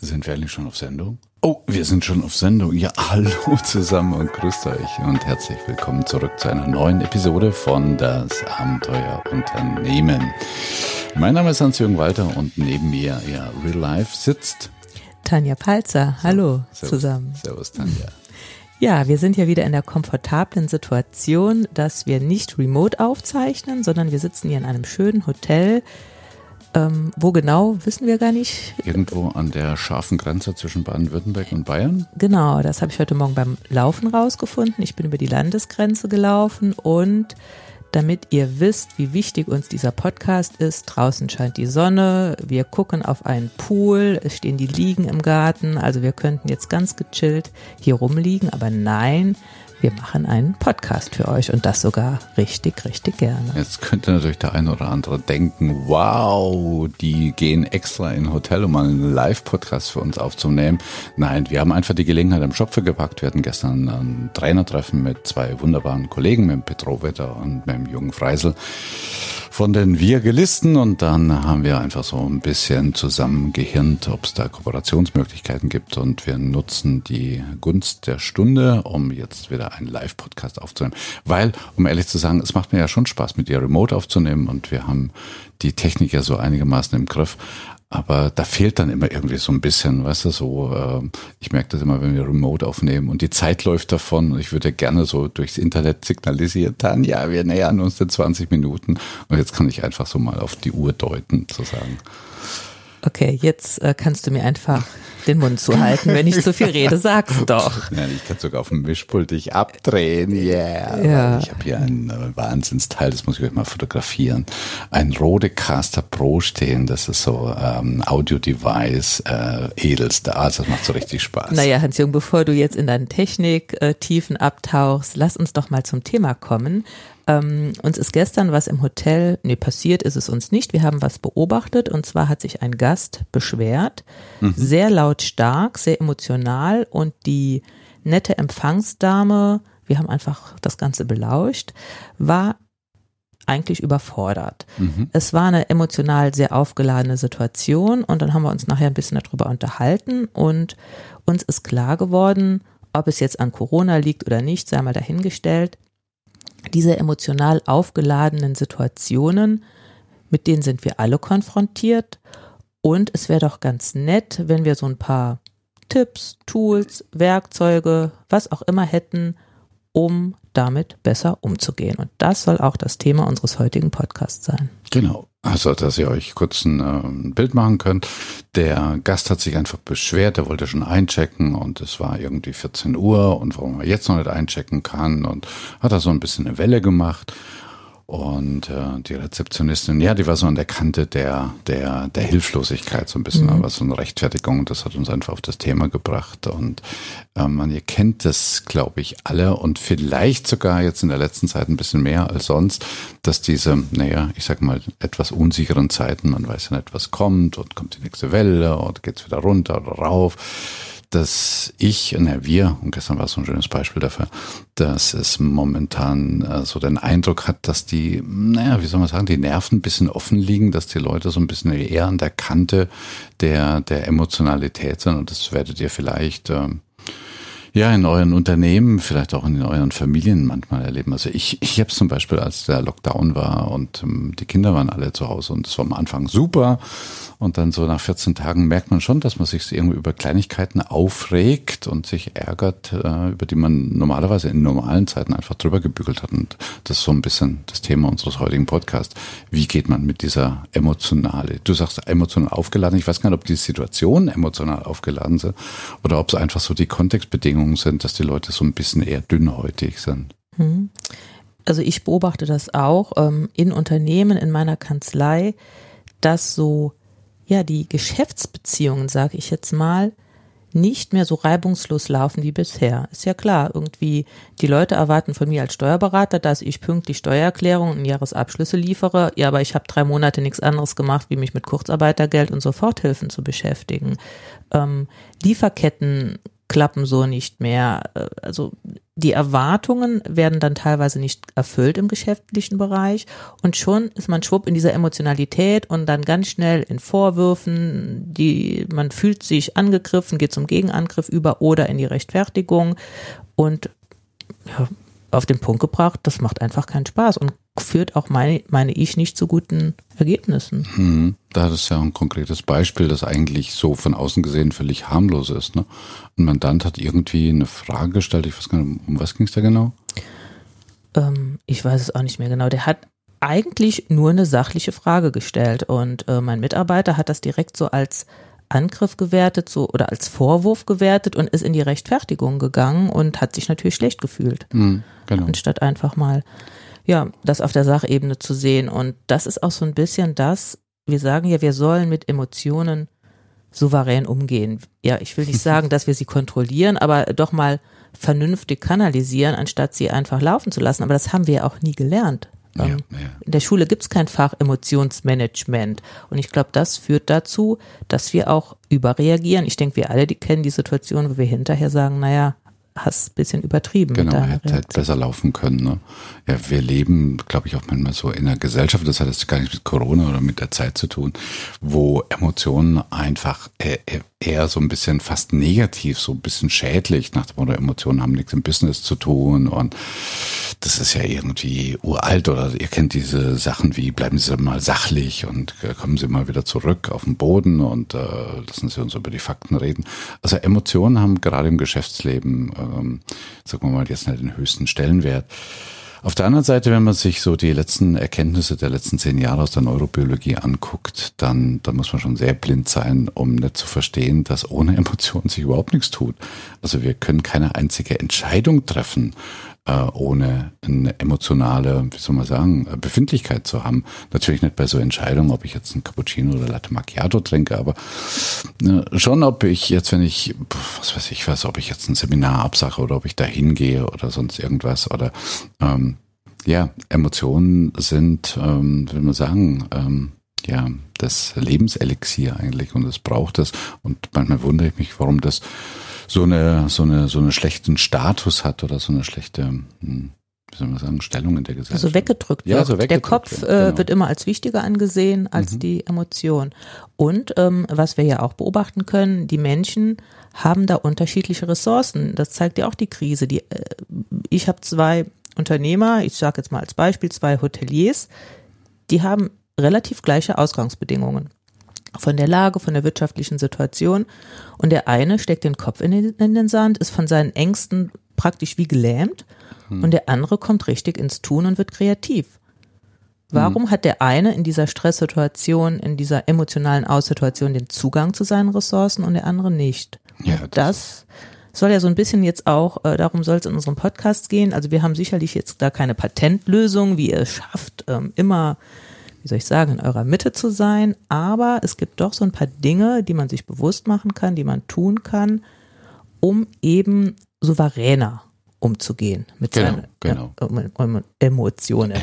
Sind wir eigentlich schon auf Sendung? Oh, wir sind schon auf Sendung. Ja, hallo zusammen und grüßt euch und herzlich willkommen zurück zu einer neuen Episode von Das Abenteuerunternehmen. Mein Name ist Hans-Jürgen Walter und neben mir, ja, Real Life sitzt Tanja Palzer. Hallo Servus, zusammen. Servus, Tanja. Ja, wir sind ja wieder in der komfortablen Situation, dass wir nicht remote aufzeichnen, sondern wir sitzen hier in einem schönen Hotel. Ähm, wo genau, wissen wir gar nicht. Irgendwo an der scharfen Grenze zwischen Baden-Württemberg und Bayern? Genau, das habe ich heute Morgen beim Laufen rausgefunden. Ich bin über die Landesgrenze gelaufen und damit ihr wisst, wie wichtig uns dieser Podcast ist. Draußen scheint die Sonne, wir gucken auf einen Pool, es stehen die Liegen im Garten, also wir könnten jetzt ganz gechillt hier rumliegen, aber nein, wir machen einen Podcast für euch und das sogar richtig, richtig gerne. Jetzt könnte natürlich der eine oder andere denken, wow, die gehen extra in ein Hotel, um einen Live-Podcast für uns aufzunehmen. Nein, wir haben einfach die Gelegenheit am Schopfe gepackt. Wir hatten gestern ein Trainertreffen mit zwei wunderbaren Kollegen, mit dem Petrowetter und mit dem jungen Freisel von den Virgelisten und dann haben wir einfach so ein bisschen zusammen gehirnt, ob es da Kooperationsmöglichkeiten gibt und wir nutzen die Gunst der Stunde, um jetzt wieder einen Live-Podcast aufzunehmen. Weil, um ehrlich zu sagen, es macht mir ja schon Spaß, mit ihr remote aufzunehmen und wir haben die Technik ja so einigermaßen im Griff. Aber da fehlt dann immer irgendwie so ein bisschen, weißt du, so, äh, ich merke das immer, wenn wir remote aufnehmen und die Zeit läuft davon und ich würde gerne so durchs Internet signalisieren, Tanja, wir nähern uns den 20 Minuten und jetzt kann ich einfach so mal auf die Uhr deuten, zu sagen. Okay, jetzt äh, kannst du mir einfach den Mund zuhalten. Wenn ich zu viel rede, sag's doch. Ja, ich kann sogar auf dem Mischpult dich abdrehen. Yeah. Ja. Ich habe hier ein äh, Wahnsinnsteil, das muss ich euch mal fotografieren. Ein Rodecaster Pro stehen, das ist so ähm, Audio-Device, äh, edelste Art, das macht so richtig Spaß. Naja, Hans-Jung, bevor du jetzt in deinen Technik-Tiefen abtauchst, lass uns doch mal zum Thema kommen. Ähm, uns ist gestern was im Hotel, nee, passiert ist es uns nicht. Wir haben was beobachtet und zwar hat sich ein Gast beschwert, sehr lautstark, sehr emotional und die nette Empfangsdame, wir haben einfach das Ganze belauscht, war eigentlich überfordert. Es war eine emotional sehr aufgeladene Situation und dann haben wir uns nachher ein bisschen darüber unterhalten und uns ist klar geworden, ob es jetzt an Corona liegt oder nicht, sei mal dahingestellt. Diese emotional aufgeladenen Situationen, mit denen sind wir alle konfrontiert und es wäre doch ganz nett, wenn wir so ein paar Tipps, Tools, Werkzeuge, was auch immer hätten, um damit besser umzugehen. Und das soll auch das Thema unseres heutigen Podcasts sein. Genau. Also, dass ihr euch kurz ein, äh, Bild machen könnt. Der Gast hat sich einfach beschwert, er wollte schon einchecken und es war irgendwie 14 Uhr und warum er jetzt noch nicht einchecken kann und hat da so ein bisschen eine Welle gemacht. Und äh, die Rezeptionistin, ja, die war so an der Kante der, der, der Hilflosigkeit so ein bisschen, aber so eine Rechtfertigung, das hat uns einfach auf das Thema gebracht. Und ähm, man, ihr kennt das, glaube ich, alle und vielleicht sogar jetzt in der letzten Zeit ein bisschen mehr als sonst, dass diese, naja, ich sag mal, etwas unsicheren Zeiten, man weiß ja nicht, was kommt und kommt die nächste Welle und geht's wieder runter oder rauf dass ich, na wir, und gestern war so ein schönes Beispiel dafür, dass es momentan äh, so den Eindruck hat, dass die, naja, wie soll man sagen, die Nerven ein bisschen offen liegen, dass die Leute so ein bisschen eher an der Kante der, der Emotionalität sind. Und das werdet ihr vielleicht ähm, ja, in euren Unternehmen, vielleicht auch in euren Familien manchmal erleben. Also ich, ich habe zum Beispiel, als der Lockdown war und ähm, die Kinder waren alle zu Hause und es war am Anfang super. Und dann so nach 14 Tagen merkt man schon, dass man sich irgendwie über Kleinigkeiten aufregt und sich ärgert, äh, über die man normalerweise in normalen Zeiten einfach drüber gebügelt hat. Und das ist so ein bisschen das Thema unseres heutigen Podcasts. Wie geht man mit dieser emotionale, du sagst emotional aufgeladen, ich weiß gar nicht, ob die Situationen emotional aufgeladen sind oder ob es einfach so die Kontextbedingungen sind, dass die Leute so ein bisschen eher dünnhäutig sind. Also ich beobachte das auch ähm, in Unternehmen, in meiner Kanzlei, dass so, ja, die Geschäftsbeziehungen, sage ich jetzt mal, nicht mehr so reibungslos laufen wie bisher. Ist ja klar, irgendwie die Leute erwarten von mir als Steuerberater, dass ich pünktlich Steuererklärungen und Jahresabschlüsse liefere. Ja, aber ich habe drei Monate nichts anderes gemacht, wie mich mit Kurzarbeitergeld und Soforthilfen zu beschäftigen. Ähm, Lieferketten klappen so nicht mehr. Äh, Also die Erwartungen werden dann teilweise nicht erfüllt im geschäftlichen Bereich. Und schon ist man schwupp in dieser Emotionalität und dann ganz schnell in Vorwürfen, die man fühlt sich angegriffen, geht zum Gegenangriff über oder in die Rechtfertigung. Und ja, auf den Punkt gebracht, das macht einfach keinen Spaß. Und führt auch meine, meine ich nicht zu guten Ergebnissen. Hm, da hat es ja ein konkretes Beispiel, das eigentlich so von außen gesehen völlig harmlos ist. Ne? Ein Mandant hat irgendwie eine Frage gestellt, ich weiß gar nicht, um was ging es da genau? Ähm, ich weiß es auch nicht mehr genau. Der hat eigentlich nur eine sachliche Frage gestellt und äh, mein Mitarbeiter hat das direkt so als Angriff gewertet, so oder als Vorwurf gewertet und ist in die Rechtfertigung gegangen und hat sich natürlich schlecht gefühlt, Hm, genau. anstatt einfach mal ja das auf der Sachebene zu sehen. Und das ist auch so ein bisschen das. Wir sagen ja, wir sollen mit Emotionen souverän umgehen. Ja, ich will nicht sagen, dass wir sie kontrollieren, aber doch mal vernünftig kanalisieren, anstatt sie einfach laufen zu lassen. Aber das haben wir ja auch nie gelernt. Ja, Ähm, ja. In der Schule gibt es kein Fach Emotionsmanagement. Und ich glaube, das führt dazu, dass wir auch überreagieren. Ich denke, wir alle, die kennen die Situation, wo wir hinterher sagen, naja, hast ein bisschen übertrieben Genau, hätte halt besser laufen können. Ne? Ja, wir leben, glaube ich, auch manchmal so in einer Gesellschaft, das hat jetzt gar nichts mit Corona oder mit der Zeit zu tun, wo Emotionen einfach äh, äh, eher so ein bisschen fast negativ, so ein bisschen schädlich nach dem Motto, Emotionen haben nichts im Business zu tun und das ist ja irgendwie uralt oder ihr kennt diese Sachen wie bleiben Sie mal sachlich und äh, kommen Sie mal wieder zurück auf den Boden und äh, lassen Sie uns über die Fakten reden. Also Emotionen haben gerade im Geschäftsleben, ähm, sagen wir mal, jetzt nicht den höchsten Stellenwert. Auf der anderen Seite, wenn man sich so die letzten Erkenntnisse der letzten zehn Jahre aus der Neurobiologie anguckt, dann, dann muss man schon sehr blind sein, um nicht zu verstehen, dass ohne Emotionen sich überhaupt nichts tut. Also wir können keine einzige Entscheidung treffen, ohne eine emotionale, wie soll man sagen, äh, Befindlichkeit zu haben. Natürlich nicht bei so Entscheidungen, ob ich jetzt einen Cappuccino oder Latte Macchiato trinke, aber äh, schon, ob ich jetzt, wenn ich, was weiß ich was, ob ich jetzt ein Seminar absache oder ob ich da hingehe oder sonst irgendwas oder ähm, ja, Emotionen sind, ähm, will man sagen, ähm, ja, das Lebenselixier eigentlich und das braucht es. Und manchmal wundere ich mich, warum das so eine, so eine, so einen schlechten Status hat oder so eine schlechte, hm, wie soll man sagen, Stellung in der Gesellschaft. Also weggedrückt Ja, wird. so der weggedrückt Kopf wird, äh, genau. wird immer als wichtiger angesehen als Mhm. die Emotion. Und ähm, was wir ja auch beobachten können, die Menschen haben da unterschiedliche Ressourcen. Das zeigt ja auch die Krise. Die, äh, ich habe zwei Unternehmer, ich sage jetzt mal als Beispiel zwei Hoteliers, die haben relativ gleiche Ausgangsbedingungen von der Lage, von der wirtschaftlichen Situation. Und der eine steckt den Kopf in den, in den Sand, ist von seinen Ängsten praktisch wie gelähmt. Und der andere kommt richtig ins Tun und wird kreativ. Warum hat der eine in dieser Stresssituation, in dieser emotionalen Aussituation den Zugang zu seinen Ressourcen und der andere nicht? Ja, Und das soll ja so ein bisschen jetzt auch, äh, darum soll es in unserem Podcast gehen. Also wir haben sicherlich jetzt da keine Patentlösung, wie ihr es schafft, ähm, immer, wie soll ich sagen, in eurer Mitte zu sein. Aber es gibt doch so ein paar Dinge, die man sich bewusst machen kann, die man tun kann, um eben souveräner umzugehen mit Genau, seinen genau. äh, um- um- Emotionen.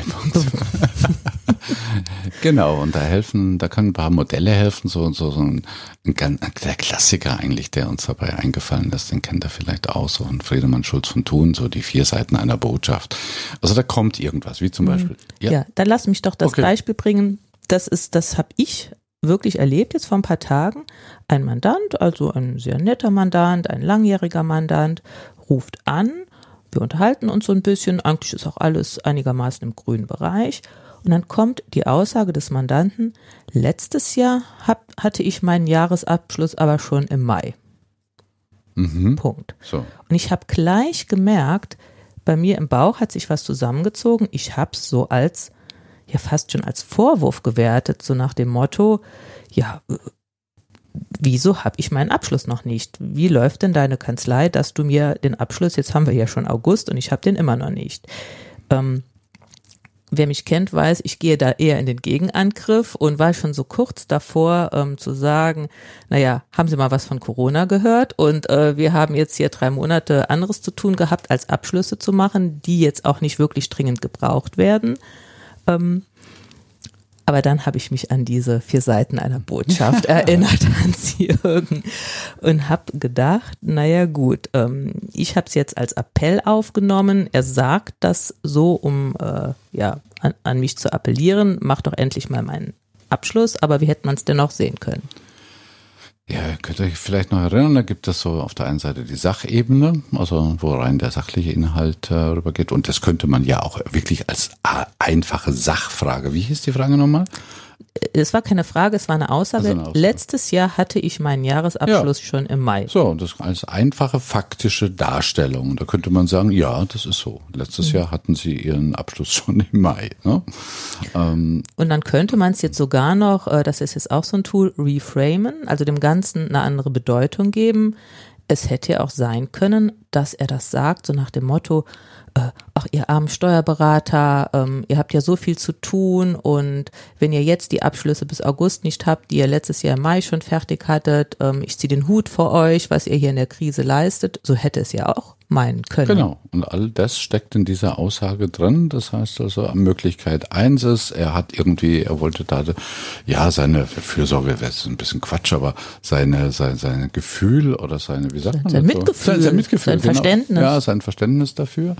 Genau, und da helfen, da können ein paar Modelle helfen, so, so, so ein, ein, ganz- der Klassiker eigentlich, der uns dabei eingefallen ist, den kennt ihr vielleicht auch, so ein Friedemann Schulz von Thun, so die vier Seiten einer Botschaft. Also da kommt irgendwas, wie zum Beispiel. Ja. dann lass mich doch das Okay. Beispiel bringen. Das ist, das habe ich wirklich erlebt jetzt vor ein paar Tagen. Ein Mandant, also ein sehr netter Mandant, ein langjähriger Mandant, ruft an. Wir unterhalten uns so ein bisschen. Eigentlich ist auch alles einigermaßen im grünen Bereich. Und dann kommt die Aussage des Mandanten, letztes Jahr hab, hatte ich meinen Jahresabschluss aber schon im Mai. Mhm. Punkt. So. Und ich habe gleich gemerkt, bei mir im Bauch hat sich was zusammengezogen. Ich habe es so als, ja fast schon als Vorwurf gewertet, so nach dem Motto, ja, wieso habe ich meinen Abschluss noch nicht? Wie läuft denn deine Kanzlei, dass du mir den Abschluss, jetzt haben wir ja schon August und ich habe den immer noch nicht. Ähm, wer mich kennt, weiß, ich gehe da eher in den Gegenangriff und war schon so kurz davor ähm, zu sagen, naja, haben Sie mal was von Corona gehört? Und äh, wir haben jetzt hier drei Monate anderes zu tun gehabt, als Abschlüsse zu machen, die jetzt auch nicht wirklich dringend gebraucht werden. Ähm, Aber dann habe ich mich an diese vier Seiten einer Botschaft erinnert, Hans-Jürgen, und habe gedacht, naja gut, ähm, ich habe es jetzt als Appell aufgenommen. Er sagt das so, um äh, ja, an, an mich zu appellieren, mach doch endlich mal meinen Abschluss, aber wie hätte man es denn noch sehen können? Ja, könnt ihr euch vielleicht noch erinnern, da gibt es so auf der einen Seite die Sachebene, also wo rein der sachliche Inhalt äh, rübergeht. Und das könnte man ja auch wirklich als einfache Sachfrage. Wie hieß die Frage nochmal? Es war keine Frage, es war eine Aussage. Also eine Aussage. Letztes Jahr hatte ich meinen Jahresabschluss ja. schon im Mai. So, und das als einfache faktische Darstellung. Da könnte man sagen, ja, das ist so. Letztes mhm. Jahr hatten Sie Ihren Abschluss schon im Mai. Ne? Ähm, und dann könnte man es jetzt sogar noch, äh, das ist jetzt auch so ein Tool, reframen, also dem Ganzen eine andere Bedeutung geben. Es hätte ja auch sein können, dass er das sagt, so nach dem Motto, äh, ach ihr armen Steuerberater, ähm, ihr habt ja so viel zu tun und wenn ihr jetzt die Abschlüsse bis August nicht habt, die ihr letztes Jahr im Mai schon fertig hattet, ähm, ich ziehe den Hut vor euch, was ihr hier in der Krise leistet, so hätte es ja auch meinen können. Genau, und all das steckt in dieser Aussage drin. Das heißt also, Möglichkeit eins ist, er hat irgendwie, er wollte da, ja, seine Fürsorge wäre jetzt ein bisschen Quatsch, aber seine, sein, sein Gefühl oder seine, wie sagt man sein das Mitgefühl, so? Sein, sein Mitgefühl, sein genau. Verständnis. Ja, sein Verständnis dafür.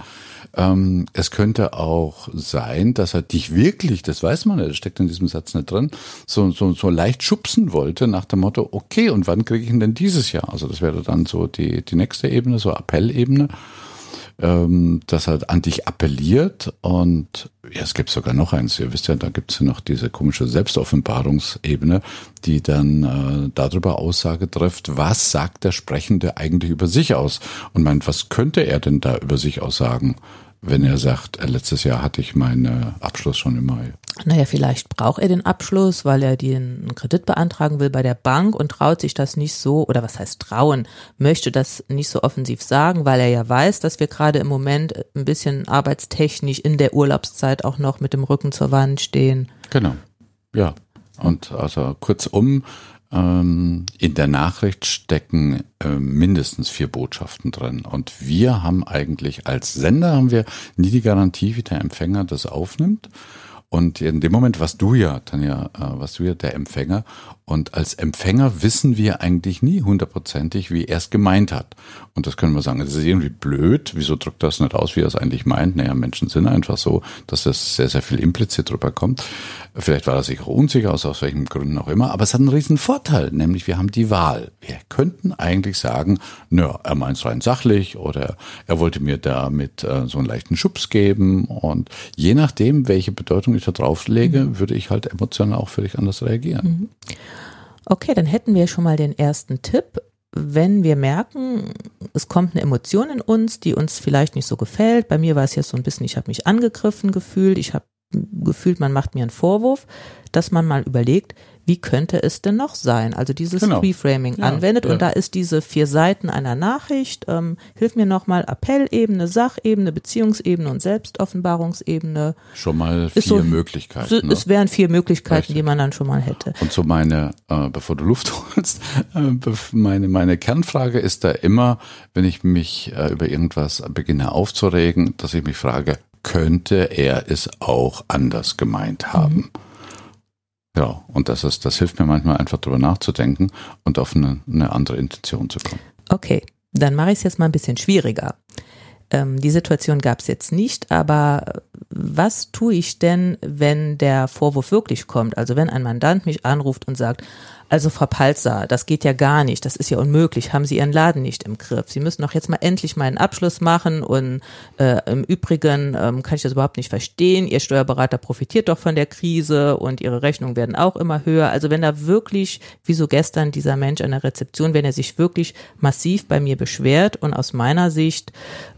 Ähm, es könnte auch sein, dass er dich wirklich, das weiß man nicht, das steckt in diesem Satz nicht drin, so, so, so leicht schubsen wollte nach dem Motto, okay, und wann kriege ich ihn denn dieses Jahr? Also das wäre dann so die, die nächste Ebene, so Appellebene ähm, dass er an dich appelliert und ja, es gibt sogar noch eins. Ihr wisst ja, da gibt es ja noch diese komische Selbstoffenbarungsebene, die dann äh, darüber Aussage trifft, was sagt der Sprechende eigentlich über sich aus? Und meint, was könnte er denn da über sich aussagen? Wenn er sagt, äh, letztes Jahr hatte ich meinen Abschluss schon im Mai. Naja, vielleicht braucht er den Abschluss, weil er den Kredit beantragen will bei der Bank und traut sich das nicht so, oder was heißt trauen, möchte das nicht so offensiv sagen, weil er ja weiß, dass wir gerade im Moment ein bisschen arbeitstechnisch in der Urlaubszeit auch noch mit dem Rücken zur Wand stehen. Genau, ja. Und also kurzum, in der Nachricht stecken äh, mindestens vier Botschaften drin. Und wir haben eigentlich als Sender haben wir nie die Garantie, wie der Empfänger das aufnimmt. Und in dem Moment was du ja, Tanja, äh, was du ja der Empfänger. Und als Empfänger wissen wir eigentlich nie hundertprozentig, wie er es gemeint hat. Und das können wir sagen, das ist irgendwie blöd. Wieso drückt das nicht aus, wie er es eigentlich meint? Naja, Menschen sind einfach so, dass das sehr, sehr viel implizit drüber kommt. Vielleicht war er sich auch unsicher, aus, aus welchen Gründen auch immer. Aber es hat einen riesen Vorteil, nämlich wir haben die Wahl. Wir könnten eigentlich sagen, naja, er meint es rein sachlich oder er wollte mir damit äh, so einen leichten Schubs geben. Und je nachdem, welche Bedeutung ich da drauflege, mhm. würde ich halt emotional auch völlig anders reagieren. Mhm. Okay, dann hätten wir schon mal den ersten Tipp. Wenn wir merken, es kommt eine Emotion in uns, die uns vielleicht nicht so gefällt. Bei mir war es jetzt so ein bisschen, ich habe mich angegriffen gefühlt, ich habe gefühlt, man macht mir einen Vorwurf, dass man mal überlegt, wie könnte es denn noch sein? Also dieses genau. Reframing ja, anwendet ja. und da ist diese vier Seiten einer Nachricht, ähm, hilf mir nochmal, Appellebene, Sachebene, Beziehungsebene und Selbstoffenbarungsebene. Schon mal vier so, Möglichkeiten. So, ne? Es wären vier Möglichkeiten, Richtig. die man dann schon mal hätte. Und so meine, äh, bevor du Luft holst, äh, meine, meine Kernfrage ist da immer, wenn ich mich äh, über irgendwas beginne aufzuregen, dass ich mich frage, könnte er es auch anders gemeint haben? Mhm. Ja, und das ist, das hilft mir manchmal einfach drüber nachzudenken und auf eine, eine andere Intention zu kommen. Okay, dann mache ich es jetzt mal ein bisschen schwieriger. Ähm, die Situation gab es jetzt nicht, aber was tue ich denn, wenn der Vorwurf wirklich kommt? Also wenn ein Mandant mich anruft und sagt, also Frau Palzer, das geht ja gar nicht, das ist ja unmöglich, haben Sie Ihren Laden nicht im Griff. Sie müssen doch jetzt mal endlich mal einen Abschluss machen und äh, im Übrigen ähm, kann ich das überhaupt nicht verstehen. Ihr Steuerberater profitiert doch von der Krise und Ihre Rechnungen werden auch immer höher. Also wenn da wirklich, wie so gestern dieser Mensch an der Rezeption, wenn er sich wirklich massiv bei mir beschwert und aus meiner Sicht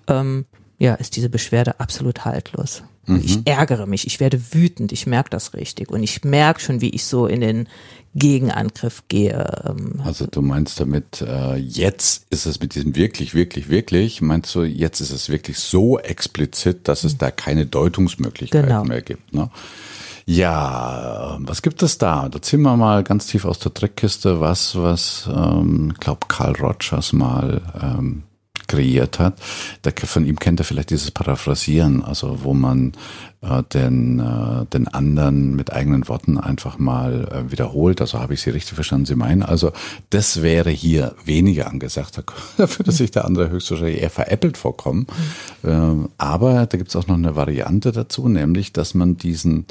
ähm, ja, ist diese Beschwerde absolut haltlos. Mhm. Ich ärgere mich, ich werde wütend, ich merke das richtig und ich merke schon, wie ich so in den Gegenangriff gehe. Ähm. Also du meinst damit, äh, jetzt ist es mit diesem wirklich, wirklich, wirklich, meinst du, jetzt ist es wirklich so explizit, dass es mhm. da keine Deutungsmöglichkeiten genau. mehr gibt. Ne? Ja, was gibt es da? Da ziehen wir mal ganz tief aus der Dreckkiste was, was, ähm, ich glaube, Carl Rogers mal ähm, kreiert hat. Der, von ihm kennt er vielleicht dieses Paraphrasieren, also wo man äh, den, äh, den anderen mit eigenen Worten einfach mal äh, wiederholt. Also habe ich Sie richtig verstanden, Sie meinen. Also das wäre hier weniger angesagt. Da würde sich der andere höchstwahrscheinlich eher veräppelt vorkommen. Mhm. aber da gibt es auch noch eine Variante dazu, nämlich, dass man diesen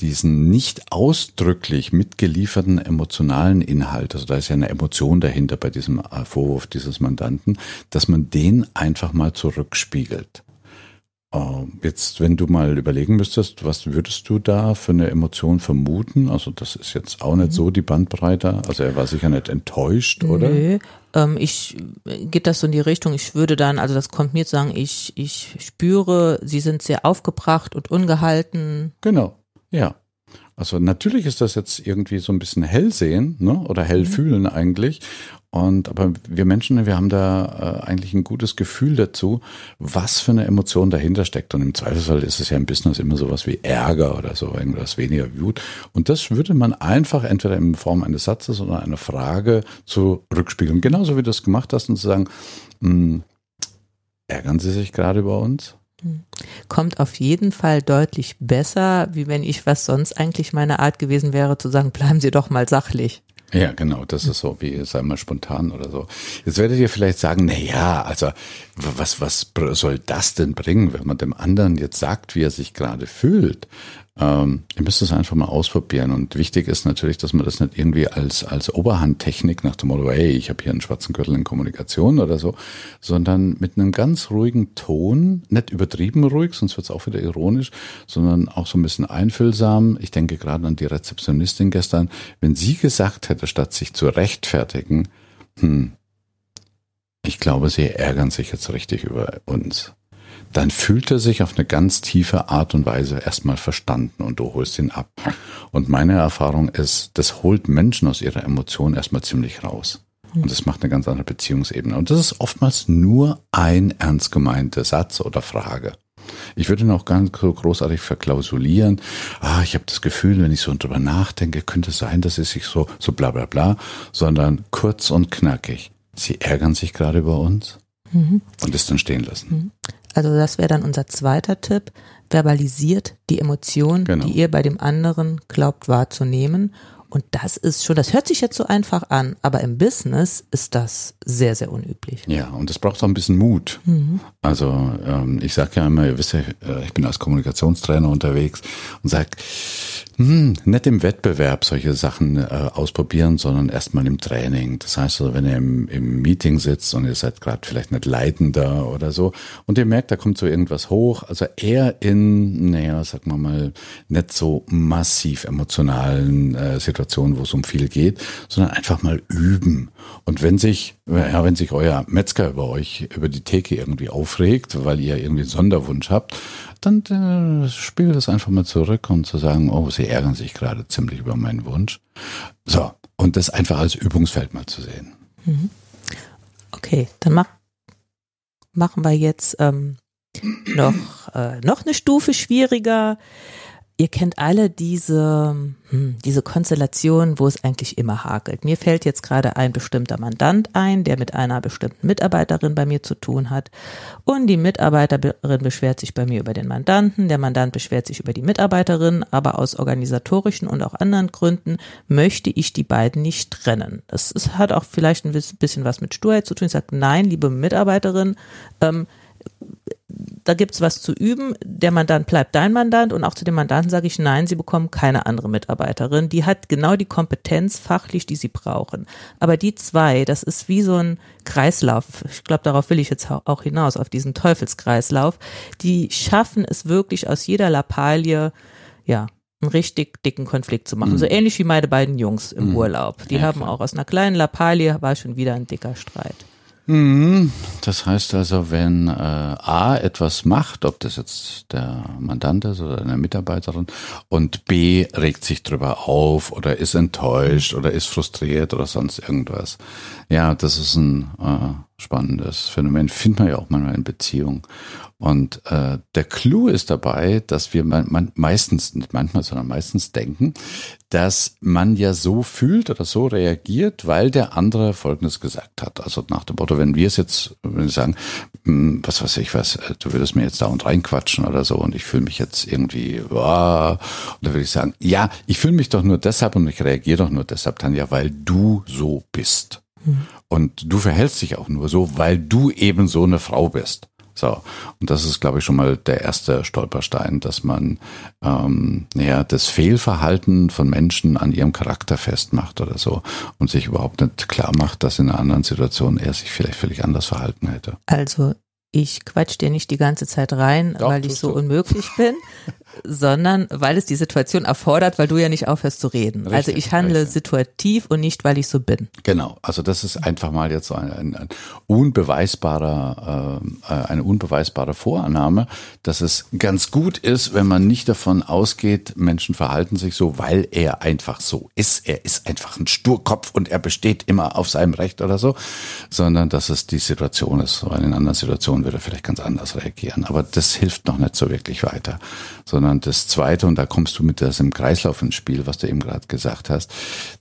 diesen nicht ausdrücklich mitgelieferten emotionalen Inhalt, also da ist ja eine Emotion dahinter bei diesem Vorwurf dieses Mandanten, dass man den einfach mal zurückspiegelt. Ähm, jetzt, wenn du mal überlegen müsstest, was würdest du da für eine Emotion vermuten? Also das ist jetzt auch nicht so die Bandbreite. Also er war sicher nicht enttäuscht, oder? Nö, ähm, ich geht das so in die Richtung. Ich würde dann, also das kommt mir zu sagen, ich ich spüre, sie sind sehr aufgebracht und ungehalten. Genau, ja. Also natürlich ist das jetzt irgendwie so ein bisschen hell sehen, ne? Oder hell mhm. fühlen eigentlich. Und aber wir Menschen, wir haben da äh, eigentlich ein gutes Gefühl dazu, was für eine Emotion dahinter steckt. Und im Zweifelsfall ist es ja im Business immer sowas wie Ärger oder so, irgendwas weniger Wut. Und das würde man einfach entweder in Form eines Satzes oder einer Frage zurückspiegeln. Genauso wie du das gemacht hast und zu sagen, mh, hm, ärgern Sie sich gerade über uns? Kommt auf jeden Fall deutlich besser, wie wenn ich, was sonst eigentlich meine Art gewesen wäre, zu sagen, bleiben Sie doch mal sachlich. Ja, genau, das ist so wie, sei mal spontan oder so. Jetzt werdet ihr vielleicht sagen, na ja, also was, was soll das denn bringen, wenn man dem anderen jetzt sagt, wie er sich gerade fühlt? Ähm, ihr müsst es einfach mal ausprobieren. Und wichtig ist natürlich, dass man das nicht irgendwie als, als Oberhandtechnik nach dem Motto, hey, ich habe hier einen schwarzen Gürtel in Kommunikation oder so, sondern mit einem ganz ruhigen Ton, nicht übertrieben ruhig, sonst wird es auch wieder ironisch, sondern auch so ein bisschen einfühlsam. Ich denke gerade an die Rezeptionistin gestern, wenn sie gesagt hätte, statt sich zu rechtfertigen, hm, ich glaube, sie ärgern sich jetzt richtig über uns dann fühlt er sich auf eine ganz tiefe Art und Weise erstmal verstanden und du holst ihn ab. Und meine Erfahrung ist, das holt Menschen aus ihrer Emotion erstmal ziemlich raus. Und das macht eine ganz andere Beziehungsebene. Und das ist oftmals nur ein ernst gemeinter Satz oder Frage. Ich würde noch ganz so großartig verklausulieren. Ah, ich habe das Gefühl, wenn ich so drüber nachdenke, könnte es sein, dass es sich so, so bla bla bla, sondern kurz und knackig. Sie ärgern sich gerade über uns mhm. und es dann stehen lassen. Mhm. Also das wäre dann unser zweiter Tipp. Verbalisiert die Emotion, genau. die ihr bei dem anderen glaubt wahrzunehmen und das ist schon, das hört sich jetzt so einfach an, aber im Business ist das sehr, sehr unüblich. Ja, und das braucht auch ein bisschen Mut. Mhm. Also ähm, ich sage ja immer, ihr wisst ja, äh, ich bin als Kommunikationstrainer unterwegs und sage, hm, nicht im Wettbewerb solche Sachen äh, ausprobieren, sondern erstmal im Training. Das heißt, also, wenn ihr im, im Meeting sitzt und ihr seid gerade vielleicht nicht Leitender oder so und ihr merkt, da kommt so irgendwas hoch, also eher in, naja, sagen wir mal, nicht so massiv emotionalen äh, Situationen wo es um viel geht, sondern einfach mal üben. Und wenn sich, ja, wenn sich euer Metzger über euch, über die Theke irgendwie aufregt, weil ihr irgendwie einen Sonderwunsch habt, dann äh, spielt das einfach mal zurück und zu sagen, oh, sie ärgern sich gerade ziemlich über meinen Wunsch. So, und das einfach als Übungsfeld mal zu sehen. Mhm. Okay, dann mach, machen wir jetzt ähm, noch, äh, noch eine Stufe schwieriger ihr kennt alle diese, hm, diese Konstellation, wo es eigentlich immer hakelt. Mir fällt jetzt gerade ein bestimmter Mandant ein, der mit einer bestimmten Mitarbeiterin bei mir zu tun hat. Und die Mitarbeiterin beschwert sich bei mir über den Mandanten, der Mandant beschwert sich über die Mitarbeiterin, aber aus organisatorischen und auch anderen Gründen möchte ich die beiden nicht trennen. Das ist, hat auch vielleicht ein bisschen was mit Sturheit zu tun. Ich sage, nein, liebe Mitarbeiterin, ähm, da gibt's was zu üben. Der Mandant bleibt dein Mandant und auch zu dem Mandanten sage ich, nein, sie bekommen keine andere Mitarbeiterin. Die hat genau die Kompetenz fachlich, die sie brauchen. Aber die zwei, das ist wie so ein Kreislauf. Ich glaube, darauf will ich jetzt auch hinaus, auf diesen Teufelskreislauf. Die schaffen es wirklich aus jeder Lappalie, ja, einen richtig dicken Konflikt zu machen. Mhm. So ähnlich wie meine beiden Jungs im mhm. Urlaub. Die ja, haben klar. auch aus einer kleinen Lappalie war schon wieder ein dicker Streit. Mhm. Das heißt also, wenn äh, A etwas macht, ob das jetzt der Mandant ist oder eine Mitarbeiterin, und B regt sich drüber auf oder ist enttäuscht oder ist frustriert oder sonst irgendwas. Ja, das ist ein, äh, spannendes Phänomen. Findet man ja auch manchmal in Beziehungen. Und äh, der Clou ist dabei, dass wir man, man meistens, nicht manchmal, sondern meistens denken, dass man ja so fühlt oder so reagiert, weil der andere Folgendes gesagt hat. Also nach dem Motto, wenn wir es jetzt, wenn wir sagen, hm, was weiß ich was, äh, du würdest mir jetzt da und reinquatschen oder so und ich fühle mich jetzt irgendwie, wow, und dann würde ich sagen, ja, ich fühle mich doch nur deshalb und ich reagiere doch nur deshalb, Tanja, weil du so bist. Mhm. Und du verhältst dich auch nur so, weil du eben so eine Frau bist. So, und das ist, glaube ich, schon mal der erste Stolperstein, dass man ähm, ja, das Fehlverhalten von Menschen an ihrem Charakter festmacht oder so und sich überhaupt nicht klar macht, dass in einer anderen Situation er sich vielleicht völlig anders verhalten hätte. Also ich quatsch dir nicht die ganze Zeit rein, Doch, weil ich so du. unmöglich bin, sondern weil es die Situation erfordert, weil du ja nicht aufhörst zu reden. Richtig, also ich handle richtig. situativ und nicht, weil ich so bin. Genau, also das ist einfach mal jetzt so ein, ein, ein unbeweisbarer, äh, eine unbeweisbare Vorannahme, dass es ganz gut ist, wenn man nicht davon ausgeht, Menschen verhalten sich so, weil er einfach so ist. Er ist einfach ein Sturkopf und er besteht immer auf seinem Recht oder so, sondern dass es die Situation ist. So in anderen Situationen würde er vielleicht ganz anders reagieren. Aber das hilft noch nicht so wirklich weiter, sondern sondern das Zweite, und da kommst du mit das im Kreislauf ins Spiel, was du eben gerade gesagt hast,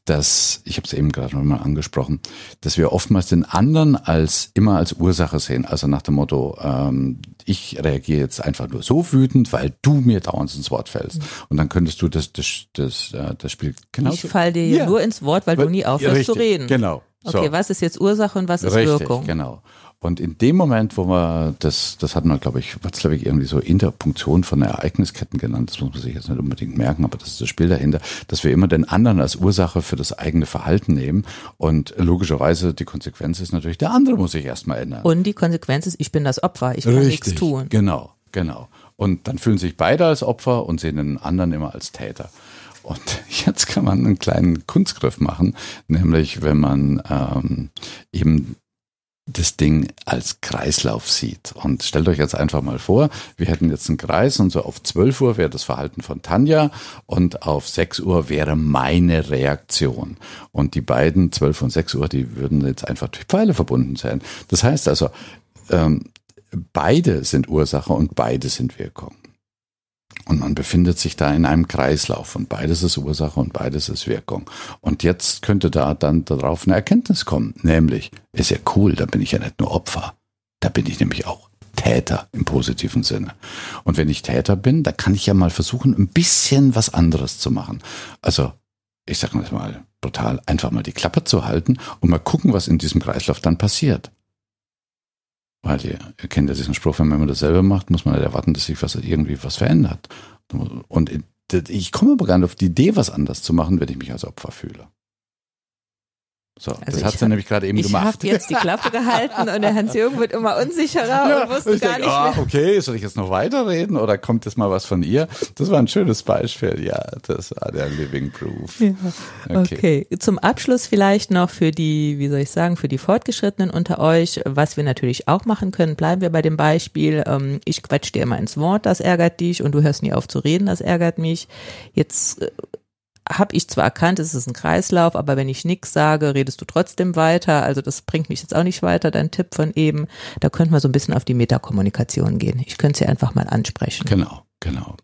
dass, ich habe es eben gerade nochmal angesprochen, dass wir oftmals den anderen als immer als Ursache sehen. Also nach dem Motto, ähm, ich reagiere jetzt einfach nur so wütend, weil du mir dauernd ins Wort fällst. Und dann könntest du das, das, das, äh, das Spiel genau. Ich fall dir ja. nur ins Wort, weil, weil du nie aufhörst richtig, zu reden. Genau. Okay, so. was ist jetzt Ursache und was ist richtig, Wirkung? Genau. Und in dem Moment, wo man das, das hat man, glaube ich, Watzlawick irgendwie so Interpunktion von Ereignisketten genannt, das muss man sich jetzt nicht unbedingt merken, aber das ist das Spiel dahinter, dass wir immer den anderen als Ursache für das eigene Verhalten nehmen. Und logischerweise die Konsequenz ist natürlich, der andere muss sich erstmal ändern. Und die Konsequenz ist, ich bin das Opfer, ich kann Richtig, nichts tun. Genau, genau. Und dann fühlen sich beide als Opfer und sehen den anderen immer als Täter. Und jetzt kann man einen kleinen Kunstgriff machen, nämlich wenn man ähm, eben das Ding als Kreislauf sieht. Und stellt euch jetzt einfach mal vor, wir hätten jetzt einen Kreis und so auf 12 Uhr wäre das Verhalten von Tanja und auf 6 Uhr wäre meine Reaktion. Und die beiden, 12 und 6 Uhr, die würden jetzt einfach durch Pfeile verbunden sein. Das heißt also, ähm, beide sind Ursache und beide sind Wirkung. Und man befindet sich da in einem Kreislauf und beides ist Ursache und beides ist Wirkung. Und jetzt könnte da dann darauf eine Erkenntnis kommen, nämlich, ist ja cool, da bin ich ja nicht nur Opfer, da bin ich nämlich auch Täter im positiven Sinne. Und wenn ich Täter bin, dann kann ich ja mal versuchen, ein bisschen was anderes zu machen. Also, ich sage mal brutal, einfach mal die Klappe zu halten und mal gucken, was in diesem Kreislauf dann passiert. Weil ihr, kennt ja diesen Spruch, wenn man das selber macht, muss man halt erwarten, dass sich was irgendwie was verändert. Und ich komme aber gar nicht auf die Idee, was anders zu machen, wenn ich mich als Opfer fühle. So, also das hat sie nämlich gerade eben ich gemacht. Ich habe jetzt die Klappe gehalten und der Hans-Jürgen wird immer unsicherer ja, und wusste gar denke, nicht mehr. Oh, okay, soll ich jetzt noch weiterreden oder kommt jetzt mal was von ihr? Das war ein schönes Beispiel. Ja, das war der Living Proof. Ja. Okay. okay. Zum Abschluss vielleicht noch für die, wie soll ich sagen, für die Fortgeschrittenen unter euch, was wir natürlich auch machen können, bleiben wir bei dem Beispiel, ähm, ich quatsch dir immer ins Wort, das ärgert dich und du hörst nie auf zu reden, das ärgert mich. Jetzt äh, habe ich zwar erkannt, es ist ein Kreislauf, aber wenn ich nichts sage, redest du trotzdem weiter. Also das bringt mich jetzt auch nicht weiter, dein Tipp von eben. Da könnte man so ein bisschen auf die Metakommunikation gehen. Ich könnte sie einfach mal ansprechen. Genau, genau.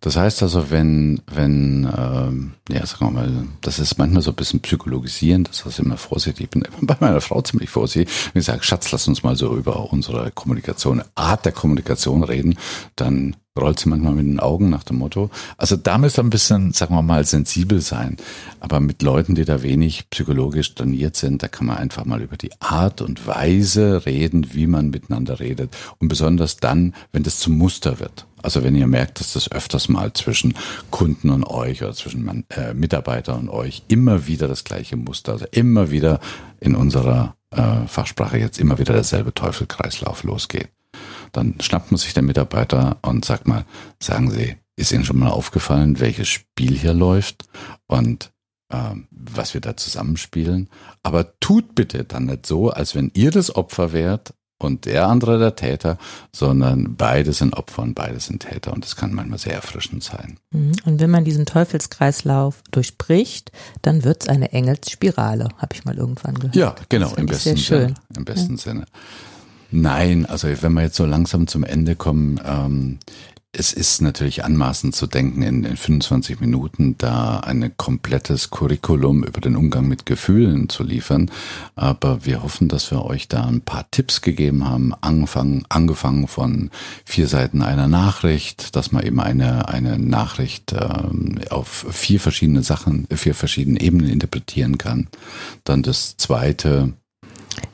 Das heißt also, wenn, wenn, ähm, ja, sagen wir mal, das ist manchmal so ein bisschen psychologisieren, das ist immer vorsichtig. Ich bin bei meiner Frau ziemlich vorsichtig. Wenn ich sage, Schatz, lass uns mal so über unsere Kommunikation, Art der Kommunikation reden, dann rollt sie manchmal mit den Augen nach dem Motto. Also da müsst ihr ein bisschen, sagen wir mal, sensibel sein. Aber mit Leuten, die da wenig psychologisch trainiert sind, da kann man einfach mal über die Art und Weise reden, wie man miteinander redet. Und besonders dann, wenn das zum Muster wird. Also wenn ihr merkt, dass das öfters mal zwischen Kunden und euch oder zwischen äh, Mitarbeiter und euch immer wieder das gleiche Muster, also immer wieder in unserer äh, Fachsprache jetzt immer wieder derselbe Teufelkreislauf losgeht. Dann schnappt man sich den Mitarbeiter und sagt mal, sagen Sie, ist Ihnen schon mal aufgefallen, welches Spiel hier läuft und ähm, was wir da zusammenspielen? Aber tut bitte dann nicht so, als wenn ihr das Opfer wärt und der andere der Täter, sondern beide sind Opfer und beide sind Täter und das kann manchmal sehr erfrischend sein. Mhm. Und wenn man diesen Teufelskreislauf durchbricht, dann wird es eine Engelsspirale, habe ich mal irgendwann gehört. Ja, genau, im besten, Sinne, im besten ja. Sinne. Nein, also wenn wir jetzt so langsam zum Ende kommen, ähm, es ist natürlich anmaßend zu denken, in, in 25 Minuten da ein komplettes Curriculum über den Umgang mit Gefühlen zu liefern. Aber wir hoffen, dass wir euch da ein paar Tipps gegeben haben, angefangen, angefangen von vier Seiten einer Nachricht, dass man eben eine, eine Nachricht ähm, auf vier verschiedene Sachen, vier verschiedene Ebenen interpretieren kann. Dann das zweite,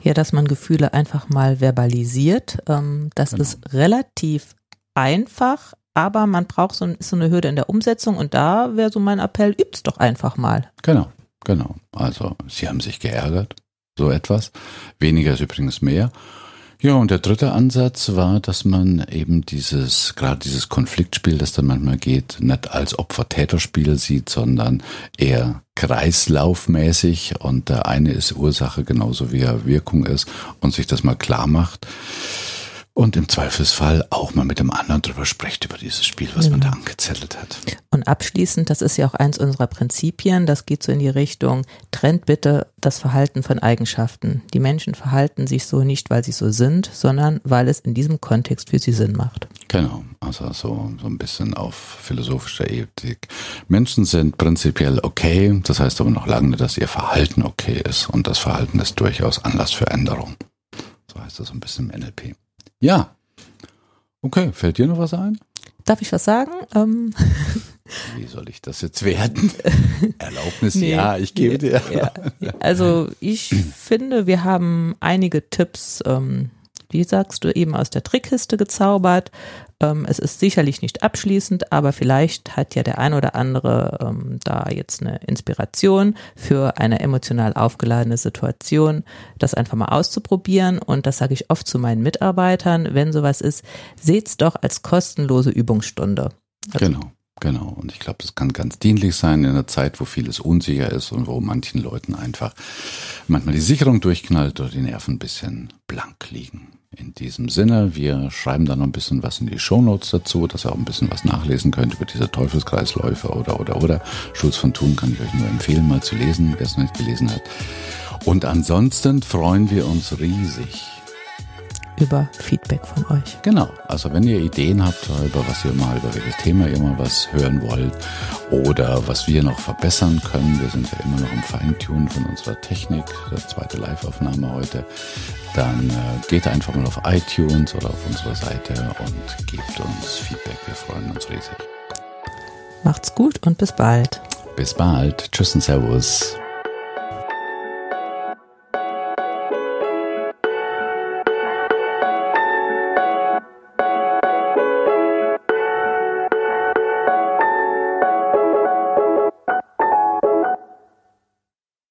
ja, dass man Gefühle einfach mal verbalisiert. Ähm, das genau. ist relativ einfach, aber man braucht so, so eine Hürde in der Umsetzung und da wäre so mein Appell, übt's doch einfach mal. Genau, genau. Also sie haben sich geärgert, so etwas. Weniger ist übrigens mehr. Ja, und der dritte Ansatz war, dass man eben dieses, gerade dieses Konfliktspiel, das dann manchmal geht, nicht als Opfer-Täter-Spiel sieht, sondern eher kreislaufmäßig. Und der eine ist Ursache genauso wie er Wirkung ist und sich das mal klar macht und im Zweifelsfall auch mal mit dem anderen drüber spricht, über dieses Spiel, was genau. man da genau. angezettelt hat. Und abschließend, das ist ja auch eins unserer Prinzipien, das geht so in die Richtung, trennt bitte das Verhalten von Eigenschaften. Die Menschen verhalten sich so nicht, weil sie so sind, sondern weil es in diesem Kontext für sie Sinn macht. Genau, also so, so ein bisschen auf philosophischer Ethik. Menschen sind prinzipiell okay, das heißt aber noch lange nicht, dass ihr Verhalten okay ist und das Verhalten ist durchaus Anlass für Änderung. So heißt das ein bisschen im NLP. Ja. Okay, fällt dir noch was ein? Darf ich was sagen? Ähm. Wie soll ich das jetzt werden? Erlaubnis, nee, ja, ich gebe dir. Ja, also ich finde, wir haben einige Tipps, ähm, wie sagst du, eben aus der Trickkiste gezaubert. Ähm, es ist sicherlich nicht abschließend, aber vielleicht hat ja der ein oder andere ähm, da jetzt eine Inspiration für eine emotional aufgeladene Situation, das einfach mal auszuprobieren. Und das sage ich oft zu meinen Mitarbeitern, wenn sowas ist, seht's doch als kostenlose Übungsstunde. Also, genau. Genau. Und ich glaube, das kann ganz dienlich sein in einer Zeit, wo vieles unsicher ist und wo manchen Leuten einfach manchmal die Sicherung durchknallt oder die Nerven ein bisschen blank liegen. In diesem Sinne, wir schreiben da noch ein bisschen was in die Shownotes dazu, dass ihr auch ein bisschen was nachlesen könnt über diese Teufelskreisläufe oder, oder, oder. Schulz von Thun kann ich euch nur empfehlen, mal zu lesen, wer es noch nicht gelesen hat. Und ansonsten freuen wir uns riesig über Feedback von euch. Genau. Also wenn ihr Ideen habt, über was ihr mal, über welches Thema ihr mal was hören wollt oder was wir noch verbessern können, wir sind ja immer noch im Feintunen von unserer Technik, der zweite Live-Aufnahme heute, dann äh, geht einfach mal auf iTunes oder auf unsere Seite und gebt uns Feedback. Wir freuen uns riesig. Macht's gut und bis bald. Bis bald. Tschüss und Servus.